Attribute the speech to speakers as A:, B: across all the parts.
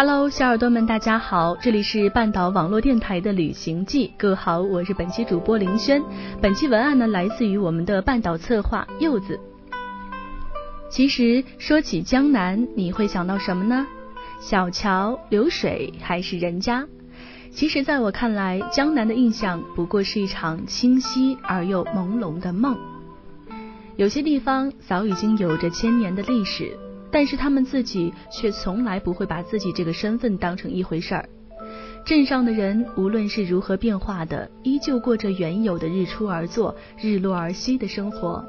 A: Hello，小耳朵们，大家好，这里是半岛网络电台的旅行记，各位好，我是本期主播林轩。本期文案呢，来自于我们的半岛策划柚子。其实说起江南，你会想到什么呢？小桥流水还是人家？其实，在我看来，江南的印象不过是一场清晰而又朦胧的梦。有些地方早已经有着千年的历史。但是他们自己却从来不会把自己这个身份当成一回事儿。镇上的人无论是如何变化的，依旧过着原有的日出而作、日落而息的生活。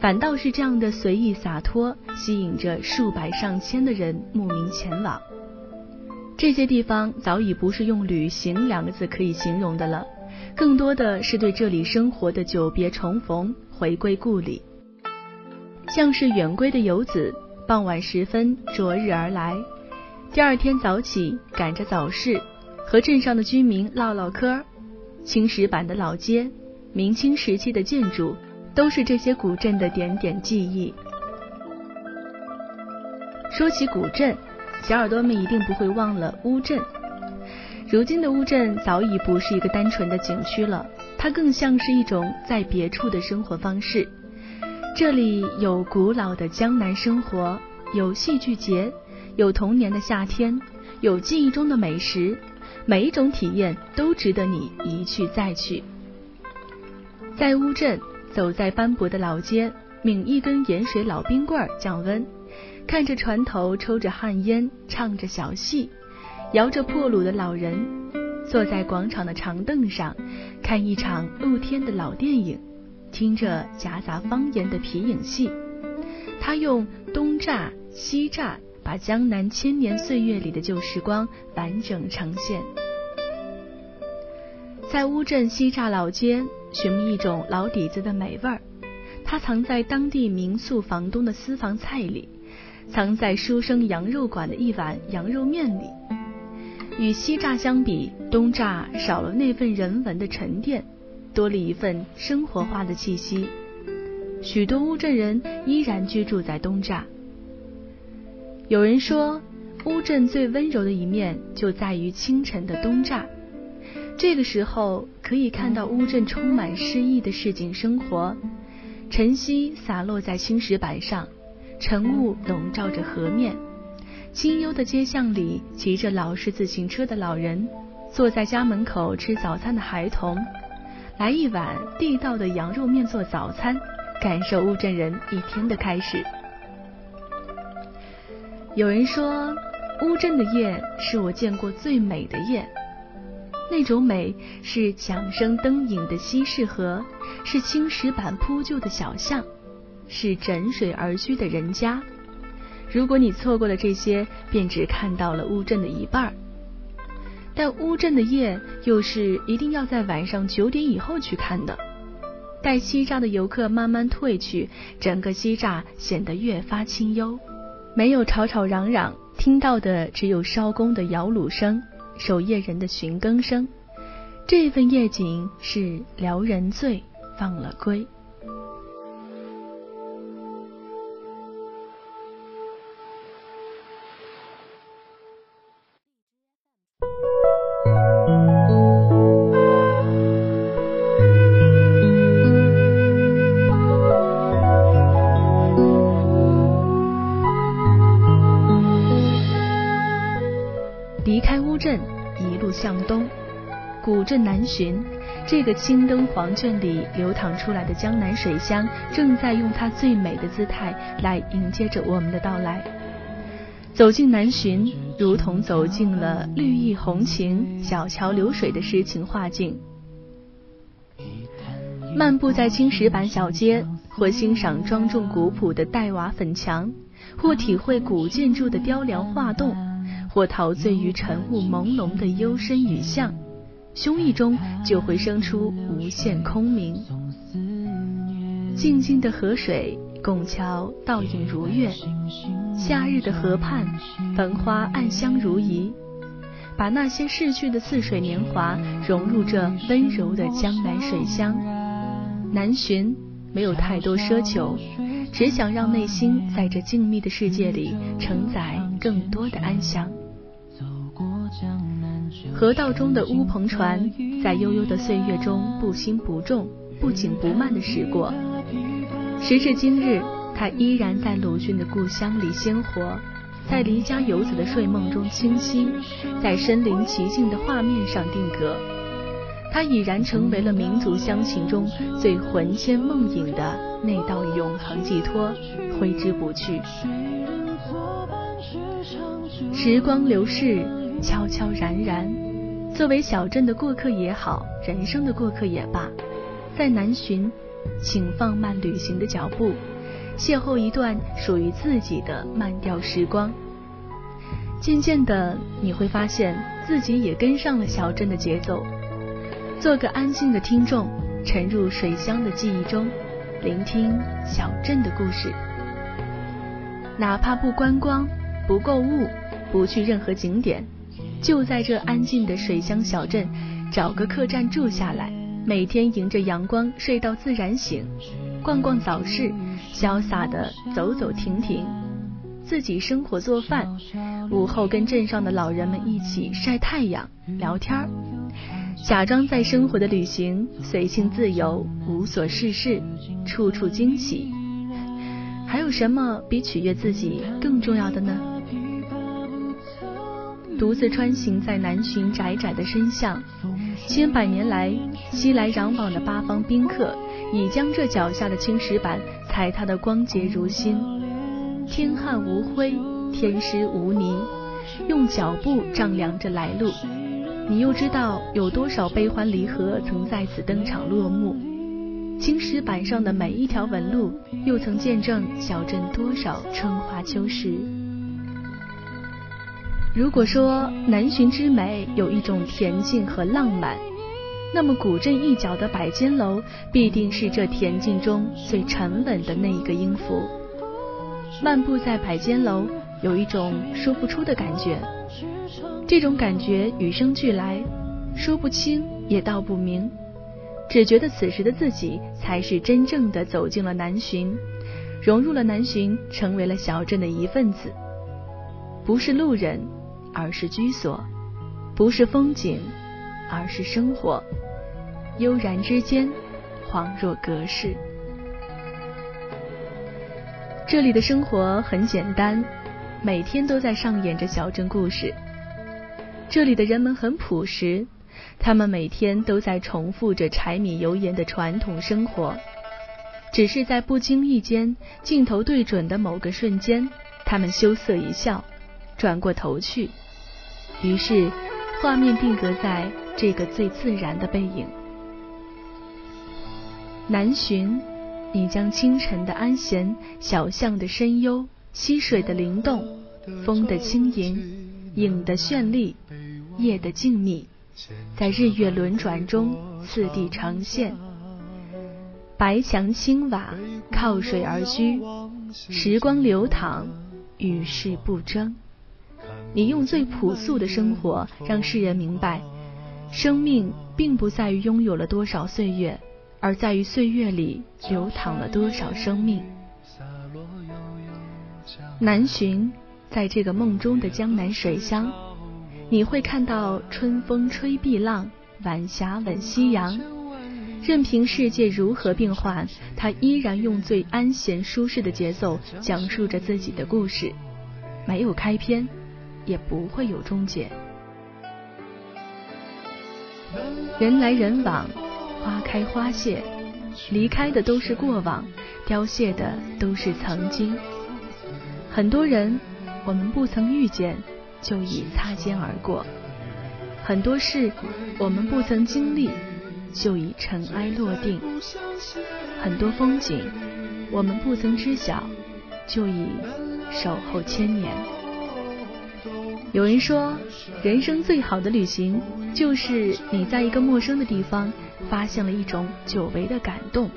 A: 反倒是这样的随意洒脱，吸引着数百上千的人慕名前往。这些地方早已不是用旅行两个字可以形容的了，更多的是对这里生活的久别重逢、回归故里，像是远归的游子。傍晚时分，昨日而来。第二天早起，赶着早市，和镇上的居民唠唠嗑。青石板的老街，明清时期的建筑，都是这些古镇的点点记忆。说起古镇，小耳朵们一定不会忘了乌镇。如今的乌镇早已不是一个单纯的景区了，它更像是一种在别处的生活方式。这里有古老的江南生活，有戏剧节，有童年的夏天，有记忆中的美食，每一种体验都值得你一去再去。在乌镇，走在斑驳的老街，抿一根盐水老冰棍降温，看着船头抽着旱烟，唱着小戏，摇着破橹的老人，坐在广场的长凳上，看一场露天的老电影。听着夹杂方言的皮影戏，他用东栅西栅把江南千年岁月里的旧时光完整呈现。在乌镇西栅老街寻觅一种老底子的美味儿，它藏在当地民宿房东的私房菜里，藏在书生羊肉馆的一碗羊肉面里。与西栅相比，东栅少了那份人文的沉淀。多了一份生活化的气息，许多乌镇人依然居住在东栅。有人说，乌镇最温柔的一面就在于清晨的东栅，这个时候可以看到乌镇充满诗意的市井生活，晨曦洒落在青石板上，晨雾笼罩着河面，清幽的街巷里骑着老式自行车的老人，坐在家门口吃早餐的孩童。来一碗地道的羊肉面做早餐，感受乌镇人一天的开始。有人说，乌镇的夜是我见过最美的夜，那种美是桨声灯影的西市河，是青石板铺就的小巷，是枕水而居的人家。如果你错过了这些，便只看到了乌镇的一半儿。但乌镇的夜又是一定要在晚上九点以后去看的。待西栅的游客慢慢退去，整个西栅显得越发清幽，没有吵吵嚷嚷，听到的只有烧工的摇橹声、守夜人的寻更声。这份夜景是撩人醉，放了归。南浔，这个青灯黄卷里流淌出来的江南水乡，正在用它最美的姿态来迎接着我们的到来。走进南浔，如同走进了绿意红情、小桥流水的诗情画境。漫步在青石板小街，或欣赏庄重古朴的黛瓦粉墙，或体会古建筑的雕梁画栋。或陶醉于晨雾朦胧的幽深雨巷，胸臆中就会生出无限空明。静静的河水，拱桥倒影如月，夏日的河畔，繁花暗香如仪，把那些逝去的似水年华融入这温柔的江南水乡。南浔没有太多奢求，只想让内心在这静谧的世界里承载更多的安详。河道中的乌篷船，在悠悠的岁月中不轻不重、不紧不慢的驶过。时至今日，它依然在鲁迅的故乡里鲜活，在离家游子的睡梦中清晰，在身临其境的画面上定格。它已然成为了民族乡情中最魂牵梦萦的那道永恒寄托，挥之不去。时光流逝，悄悄然然。作为小镇的过客也好，人生的过客也罢，在南浔，请放慢旅行的脚步，邂逅一段属于自己的慢调时光。渐渐的，你会发现自己也跟上了小镇的节奏。做个安静的听众，沉入水乡的记忆中，聆听小镇的故事。哪怕不观光，不购物，不去任何景点，就在这安静的水乡小镇，找个客栈住下来，每天迎着阳光睡到自然醒，逛逛早市，潇洒的走走停停，自己生火做饭，午后跟镇上的老人们一起晒太阳聊天儿，假装在生活的旅行，随性自由，无所事事，处处惊喜。还有什么比取悦自己更重要的呢？独自穿行在南浔窄窄的深巷，千百年来熙来攘往的八方宾客，已将这脚下的青石板踩踏得光洁如新。天旱无灰，天湿无泥，用脚步丈量着来路。你又知道有多少悲欢离合曾在此登场落幕？青石板上的每一条纹路，又曾见证小镇多少春华秋实。如果说南浔之美有一种恬静和浪漫，那么古镇一角的百间楼必定是这恬静中最沉稳的那一个音符。漫步在百间楼，有一种说不出的感觉，这种感觉与生俱来，说不清也道不明。只觉得此时的自己才是真正的走进了南浔，融入了南浔，成为了小镇的一份子。不是路人，而是居所；不是风景，而是生活。悠然之间，恍若隔世。这里的生活很简单，每天都在上演着小镇故事。这里的人们很朴实。他们每天都在重复着柴米油盐的传统生活，只是在不经意间，镜头对准的某个瞬间，他们羞涩一笑，转过头去，于是画面定格在这个最自然的背影。南浔，你将清晨的安闲、小巷的深幽、溪水的灵动、风的轻盈、影的绚丽、夜的静谧。在日月轮转中，次第呈现。白墙青瓦，靠水而居，时光流淌，与世不争。你用最朴素的生活，让世人明白，生命并不在于拥有了多少岁月，而在于岁月里流淌了多少生命。南浔，在这个梦中的江南水乡。你会看到春风吹碧浪，晚霞吻夕阳。任凭世界如何变幻，他依然用最安闲舒适的节奏讲述着自己的故事，没有开篇，也不会有终结。人来人往，花开花谢，离开的都是过往，凋谢的都是曾经。很多人，我们不曾遇见。就已擦肩而过，很多事我们不曾经历，就已尘埃落定；很多风景我们不曾知晓，就已守候千年。有人说，人生最好的旅行，就是你在一个陌生的地方，发现了一种久违的感动。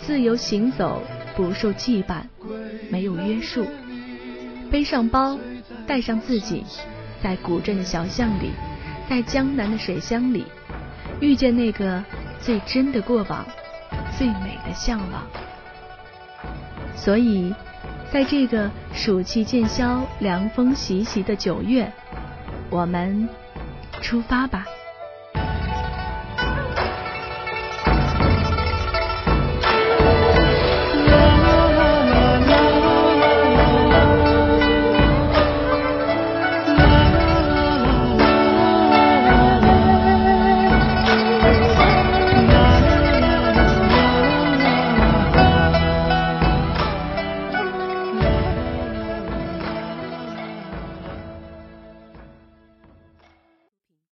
A: 自由行走，不受羁绊，没有约束，背上包。带上自己，在古镇的小巷里，在江南的水乡里，遇见那个最真的过往，最美的向往。所以，在这个暑气渐消、凉风习习的九月，我们出发吧。